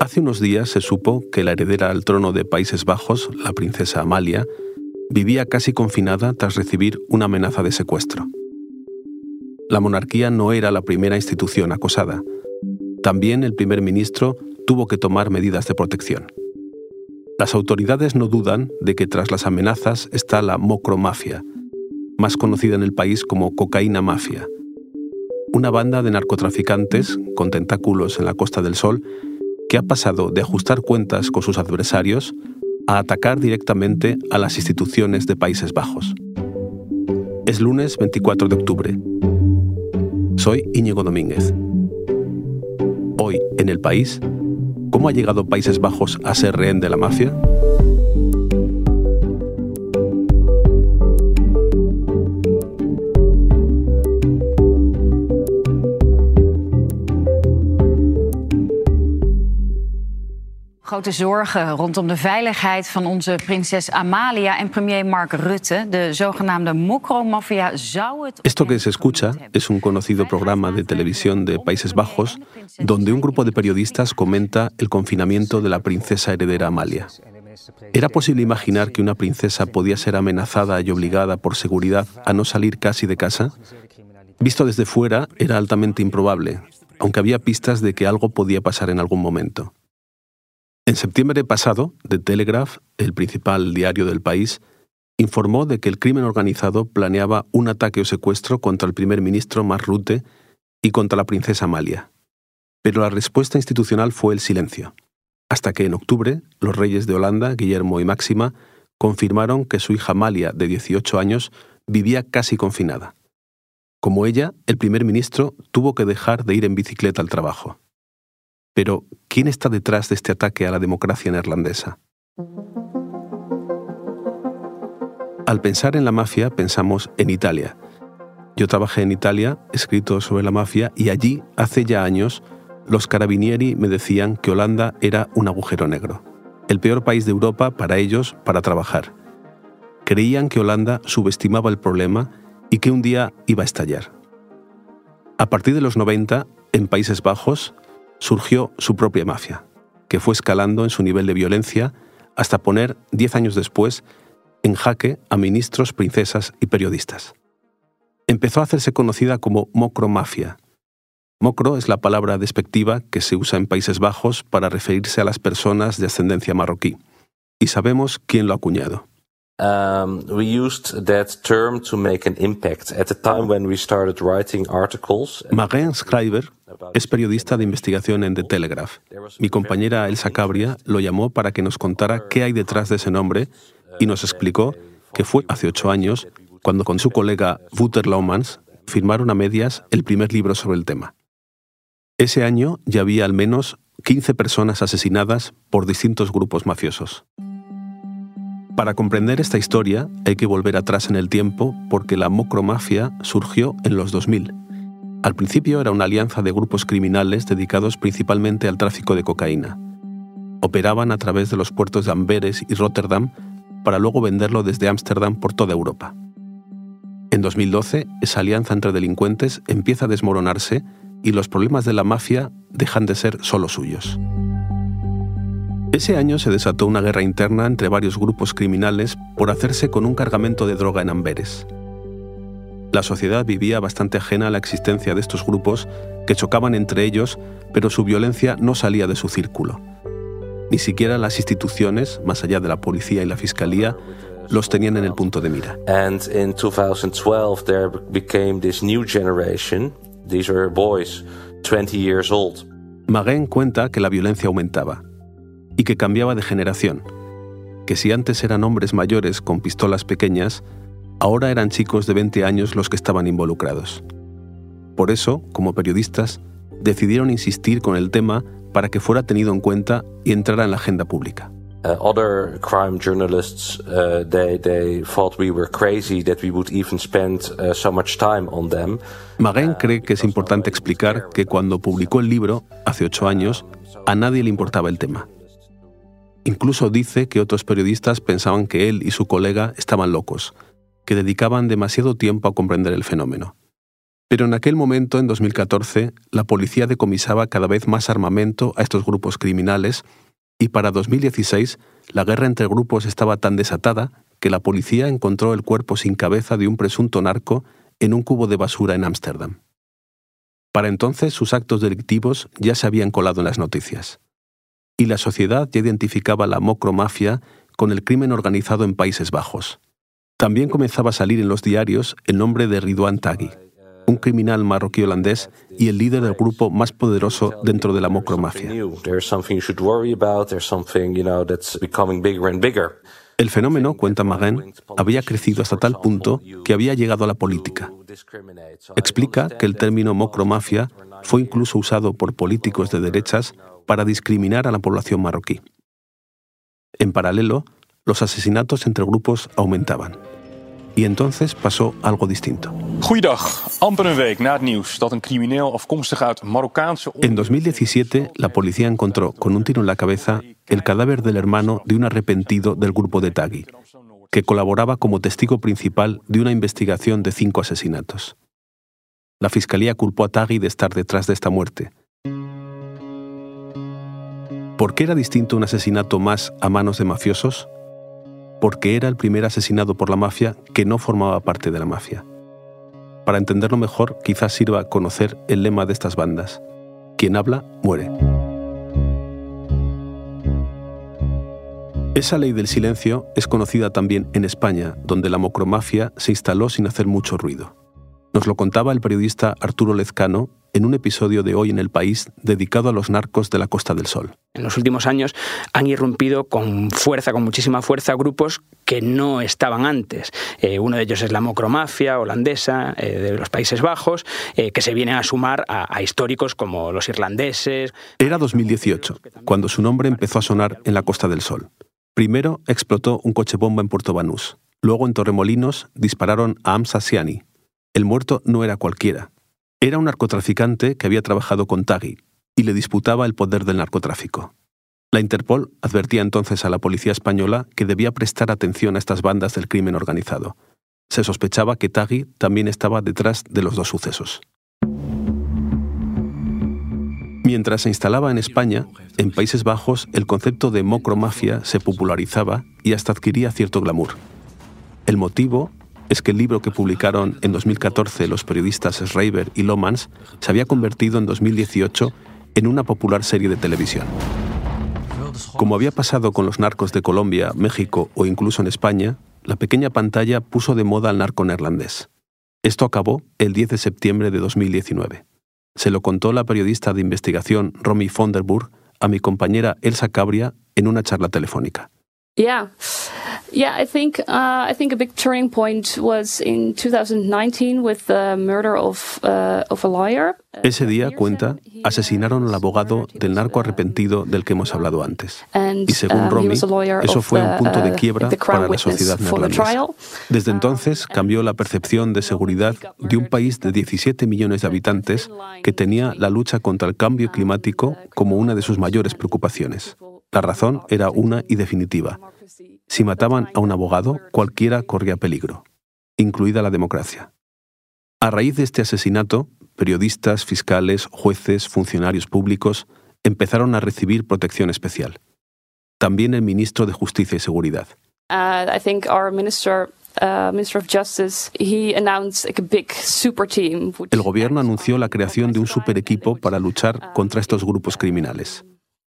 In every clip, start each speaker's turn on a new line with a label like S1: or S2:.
S1: Hace unos días se supo que la heredera al trono de Países Bajos, la princesa Amalia, vivía casi confinada tras recibir una amenaza de secuestro. La monarquía no era la primera institución acosada. También el primer ministro tuvo que tomar medidas de protección. Las autoridades no dudan de que tras las amenazas está la mocromafia, más conocida en el país como cocaína mafia, una banda de narcotraficantes con tentáculos en la Costa del Sol que ha pasado de ajustar cuentas con sus adversarios a atacar directamente a las instituciones de Países Bajos. Es lunes 24 de octubre. Soy Íñigo Domínguez. Hoy, en el país, ¿cómo ha llegado Países Bajos a ser rehén de la mafia?
S2: Grote zorgen rondom de veiligheid van onze prinses Amalia en premier Mark Rutte. De zogenaamde mokromafia zou het.
S1: Esto que se escucha es un conocido programa de televisión de Países Bajos donde un grupo de periodistas comenta el confinamiento de la princesa heredera Amalia. ¿Era posible imaginar que una princesa podía ser amenazada y obligada por seguridad a no salir casi de casa? Visto desde fuera, era altamente improbable, aunque había pistas de que algo podía pasar en algún momento. En septiembre pasado, The Telegraph, el principal diario del país, informó de que el crimen organizado planeaba un ataque o secuestro contra el primer ministro Mark Rutte y contra la princesa Amalia. Pero la respuesta institucional fue el silencio, hasta que en octubre los reyes de Holanda, Guillermo y Máxima, confirmaron que su hija Amalia, de 18 años, vivía casi confinada. Como ella, el primer ministro tuvo que dejar de ir en bicicleta al trabajo. Pero, ¿quién está detrás de este ataque a la democracia neerlandesa? Al pensar en la mafia, pensamos en Italia. Yo trabajé en Italia, escrito sobre la mafia, y allí, hace ya años, los carabinieri me decían que Holanda era un agujero negro, el peor país de Europa para ellos para trabajar. Creían que Holanda subestimaba el problema y que un día iba a estallar. A partir de los 90, en Países Bajos, surgió su propia mafia, que fue escalando en su nivel de violencia hasta poner, diez años después, en jaque a ministros, princesas y periodistas. Empezó a hacerse conocida como mocromafia. Mocro es la palabra despectiva que se usa en Países Bajos para referirse a las personas de ascendencia marroquí, y sabemos quién lo ha acuñado. Um, we used that term to make an impact at the time when we started writing articles. Marin Schreiber es periodista de investigación en The Telegraph. Mi compañera Elsa Cabria lo llamó para que nos contara qué hay detrás de ese nombre y nos explicó que fue hace ocho años cuando con su colega Wouter Laumans firmaron a medias el primer libro sobre el tema. Ese año ya había al menos 15 personas asesinadas por distintos grupos mafiosos. Para comprender esta historia hay que volver atrás en el tiempo porque la mocromafia surgió en los 2000. Al principio era una alianza de grupos criminales dedicados principalmente al tráfico de cocaína. Operaban a través de los puertos de Amberes y Rotterdam para luego venderlo desde Ámsterdam por toda Europa. En 2012, esa alianza entre delincuentes empieza a desmoronarse y los problemas de la mafia dejan de ser solo suyos. Ese año se desató una guerra interna entre varios grupos criminales por hacerse con un cargamento de droga en Amberes. La sociedad vivía bastante ajena a la existencia de estos grupos que chocaban entre ellos, pero su violencia no salía de su círculo. Ni siquiera las instituciones, más allá de la policía y la fiscalía, los tenían en el punto de mira. And in 2012 there became this new generation. These are boys 20 years old. Magen cuenta que la violencia aumentaba y que cambiaba de generación, que si antes eran hombres mayores con pistolas pequeñas, ahora eran chicos de 20 años los que estaban involucrados. Por eso, como periodistas, decidieron insistir con el tema para que fuera tenido en cuenta y entrara en la agenda pública. Uh, other crime journalists, uh, they, they thought we were crazy that we would even spend uh, so much time on them. Maguen cree que es importante explicar que cuando publicó el libro, hace ocho años, a nadie le importaba el tema. Incluso dice que otros periodistas pensaban que él y su colega estaban locos, que dedicaban demasiado tiempo a comprender el fenómeno. Pero en aquel momento, en 2014, la policía decomisaba cada vez más armamento a estos grupos criminales y para 2016 la guerra entre grupos estaba tan desatada que la policía encontró el cuerpo sin cabeza de un presunto narco en un cubo de basura en Ámsterdam. Para entonces sus actos delictivos ya se habían colado en las noticias. Y la sociedad ya identificaba la mocromafia con el crimen organizado en Países Bajos. También comenzaba a salir en los diarios el nombre de Ridwan Taghi, un criminal marroquí holandés y el líder del grupo más poderoso dentro de la mocromafia. El fenómeno, cuenta Marin, había crecido hasta tal punto que había llegado a la política. Explica que el término mocromafia fue incluso usado por políticos de derechas para discriminar a la población marroquí. En paralelo, los asesinatos entre grupos aumentaban. Y entonces pasó algo distinto. En 2017, la policía encontró con un tiro en la cabeza el cadáver del hermano de un arrepentido del grupo de Tagui, que colaboraba como testigo principal de una investigación de cinco asesinatos. La fiscalía culpó a Tagui de estar detrás de esta muerte. ¿Por qué era distinto un asesinato más a manos de mafiosos? porque era el primer asesinado por la mafia que no formaba parte de la mafia. Para entenderlo mejor, quizás sirva conocer el lema de estas bandas. Quien habla, muere. Esa ley del silencio es conocida también en España, donde la mocromafia se instaló sin hacer mucho ruido. Nos lo contaba el periodista Arturo Lezcano en un episodio de Hoy en el País dedicado a los narcos de la Costa del Sol.
S3: En los últimos años han irrumpido con fuerza, con muchísima fuerza, grupos que no estaban antes. Eh, uno de ellos es la mocromafia holandesa eh, de los Países Bajos, eh, que se viene a sumar a, a, históricos como los irlandeses.
S1: Era 2018, cuando su nombre empezó a sonar en la Costa del Sol. Primero explotó un coche bomba en Puerto Banús. Luego en Torremolinos dispararon a Amsa Siani, el muerto no era cualquiera. Era un narcotraficante que había trabajado con Taghi y le disputaba el poder del narcotráfico. La Interpol advertía entonces a la policía española que debía prestar atención a estas bandas del crimen organizado. Se sospechaba que Taghi también estaba detrás de los dos sucesos. Mientras se instalaba en España, en Países Bajos el concepto de mocromafia se popularizaba y hasta adquiría cierto glamour. El motivo es que el libro que publicaron en 2014 los periodistas Schreiber y Lomans se había convertido en 2018 en una popular serie de televisión. Como había pasado con los narcos de Colombia, México o incluso en España, la pequeña pantalla puso de moda al narco neerlandés. Esto acabó el 10 de septiembre de 2019. Se lo contó la periodista de investigación Romy Vonderburg a mi compañera Elsa Cabria en una charla telefónica.
S4: Yeah. Yeah, I think uh, I think a big turning point was in 2019 with the murder of, uh, of a lawyer.
S1: Ese día, cuenta, asesinaron al abogado del narco arrepentido del que hemos hablado antes. Y según uh, Romy, eso fue un punto de uh, quiebra para la sociedad neerlandesa. Desde entonces cambió la percepción de seguridad de un país de 17 millones de habitantes que tenía la lucha contra el cambio climático como una de sus mayores preocupaciones. La razón era una y definitiva. Si mataban a un abogado, cualquiera corría peligro, incluida la democracia. A raíz de este asesinato, periodistas, fiscales, jueces, funcionarios públicos empezaron a recibir protección especial. También el ministro de Justicia y Seguridad. El gobierno anunció la creación de un super equipo para luchar contra estos grupos criminales.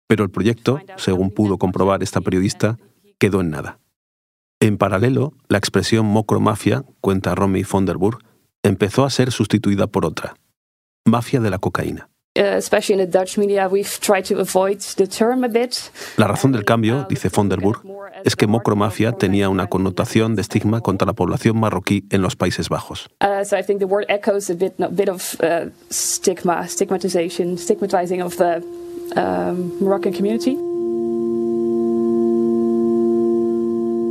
S1: Pero el proyecto, según pudo comprobar esta periodista, quedó en nada. En paralelo, la expresión mocromafia, cuenta Romy Vonderburg, empezó a ser sustituida por otra, mafia de la cocaína. La razón del cambio, dice Vonderburg, es que mocromafia tenía una connotación de estigma contra la población marroquí en los Países Bajos. Um,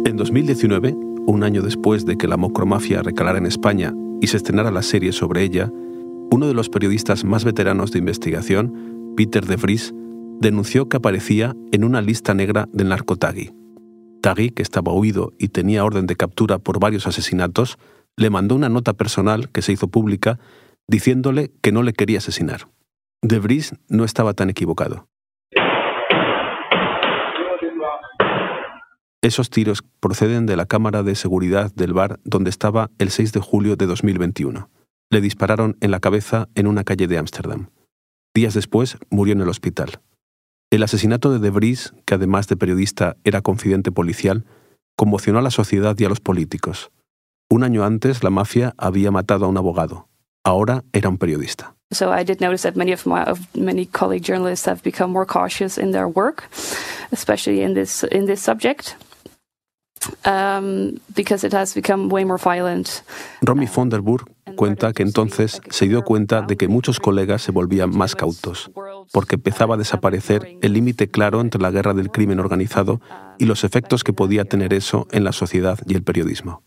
S1: en 2019, un año después de que la mocromafia recalara en España y se estrenara la serie sobre ella, uno de los periodistas más veteranos de investigación, Peter de Vries, denunció que aparecía en una lista negra del narco Tagui. Tagui, que estaba huido y tenía orden de captura por varios asesinatos, le mandó una nota personal que se hizo pública diciéndole que no le quería asesinar. De Vries no estaba tan equivocado. Esos tiros proceden de la cámara de seguridad del bar donde estaba el 6 de julio de 2021. Le dispararon en la cabeza en una calle de Ámsterdam. Días después murió en el hospital. El asesinato de De Vries, que además de periodista era confidente policial, conmocionó a la sociedad y a los políticos. Un año antes, la mafia había matado a un abogado. Ahora era un periodista.
S4: So I did notice that many of my of many colleague journalists have become more cautious in their work, especially in in this subject. Um, because it has become way more violent.
S1: Romy von der Burg cuenta que entonces se dio cuenta de que muchos colegas se volvían más cautos, porque empezaba a desaparecer el límite claro entre la guerra del crimen organizado y los efectos que podía tener eso en la sociedad y el periodismo.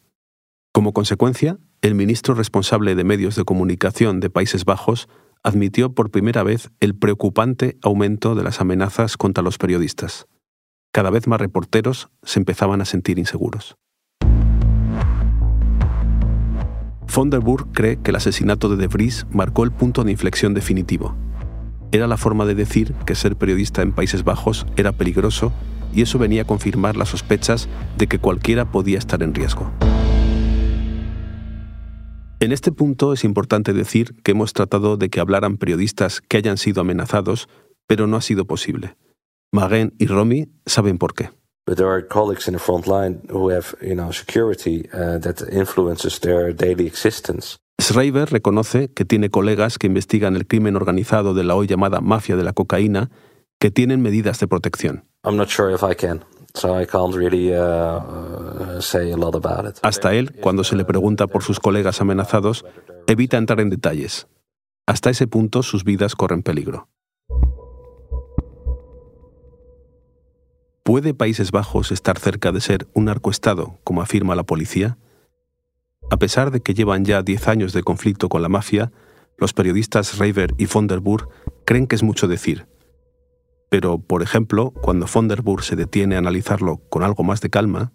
S1: Como consecuencia, el ministro responsable de medios de comunicación de Países Bajos admitió por primera vez el preocupante aumento de las amenazas contra los periodistas. Cada vez más reporteros se empezaban a sentir inseguros. Von der Burg cree que el asesinato de De Vries marcó el punto de inflexión definitivo. Era la forma de decir que ser periodista en Países Bajos era peligroso y eso venía a confirmar las sospechas de que cualquiera podía estar en riesgo. En este punto es importante decir que hemos tratado de que hablaran periodistas que hayan sido amenazados, pero no ha sido posible. Magen y Romy saben por qué.
S5: But there are colleagues in the front line who have, you know, security uh, that influences their daily existence.
S1: Schreiber reconoce que tiene colegas que investigan el crimen organizado de la hoy llamada mafia de la cocaína que tienen medidas de protección.
S5: I'm not sure if I can. So I can't really uh, uh, say a lot about it.
S1: Hasta él, cuando se le pregunta por sus colegas amenazados, evita entrar en detalles. Hasta ese punto sus vidas corren peligro. ¿Puede Países Bajos estar cerca de ser un narcoestado, como afirma la policía? A pesar de que llevan ya 10 años de conflicto con la mafia, los periodistas Reiber y Vonderburg creen que es mucho decir. Pero, por ejemplo, cuando Vonderburg se detiene a analizarlo con algo más de calma,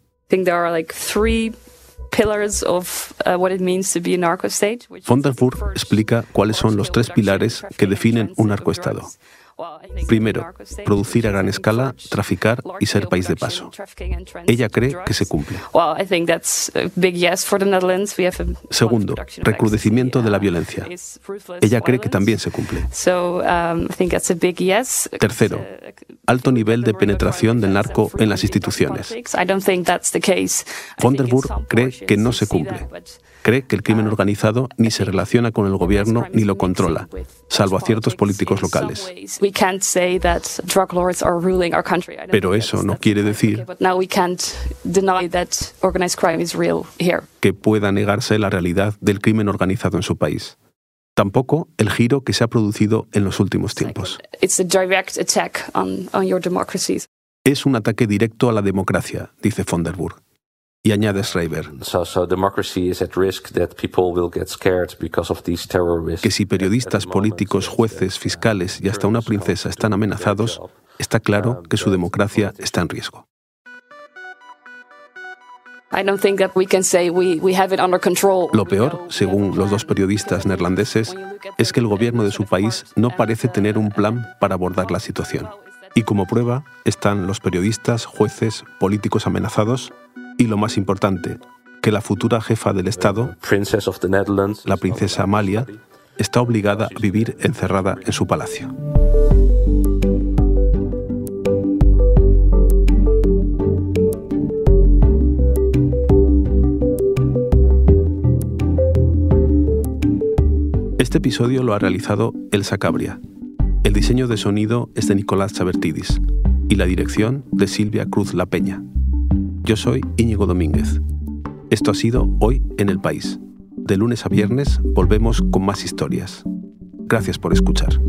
S1: Vonderburg explica cuáles son los tres pilares que definen un narcoestado. Primero, producir a gran escala, traficar y ser país de paso. Ella cree que se cumple. Segundo, recrudecimiento de la violencia. Ella cree que también se cumple.
S4: Um,
S1: Tercero, alto nivel de penetración del narco en las instituciones. Von cree que no se cumple. Cree que el crimen organizado ni se relaciona con el gobierno ni lo controla, salvo a ciertos políticos locales. Pero eso no quiere decir que pueda negarse la realidad del crimen organizado en su país. Tampoco el giro que se ha producido en los últimos tiempos. Es un ataque directo a la democracia, dice von der Burg. Y añade Schreiber que si periodistas, políticos, jueces, fiscales y hasta una princesa están amenazados, está claro que su democracia está en riesgo. Lo peor, según los dos periodistas neerlandeses, es que el gobierno de su país no parece tener un plan para abordar la situación. Y como prueba están los periodistas, jueces, políticos amenazados y lo más importante, que la futura jefa del Estado, la princesa Amalia, está obligada a vivir encerrada en su palacio. Este episodio lo ha realizado Elsa Cabria. El diseño de sonido es de Nicolás Chabertidis y la dirección de Silvia Cruz La Peña. Yo soy Íñigo Domínguez. Esto ha sido Hoy en el País. De lunes a viernes volvemos con más historias. Gracias por escuchar.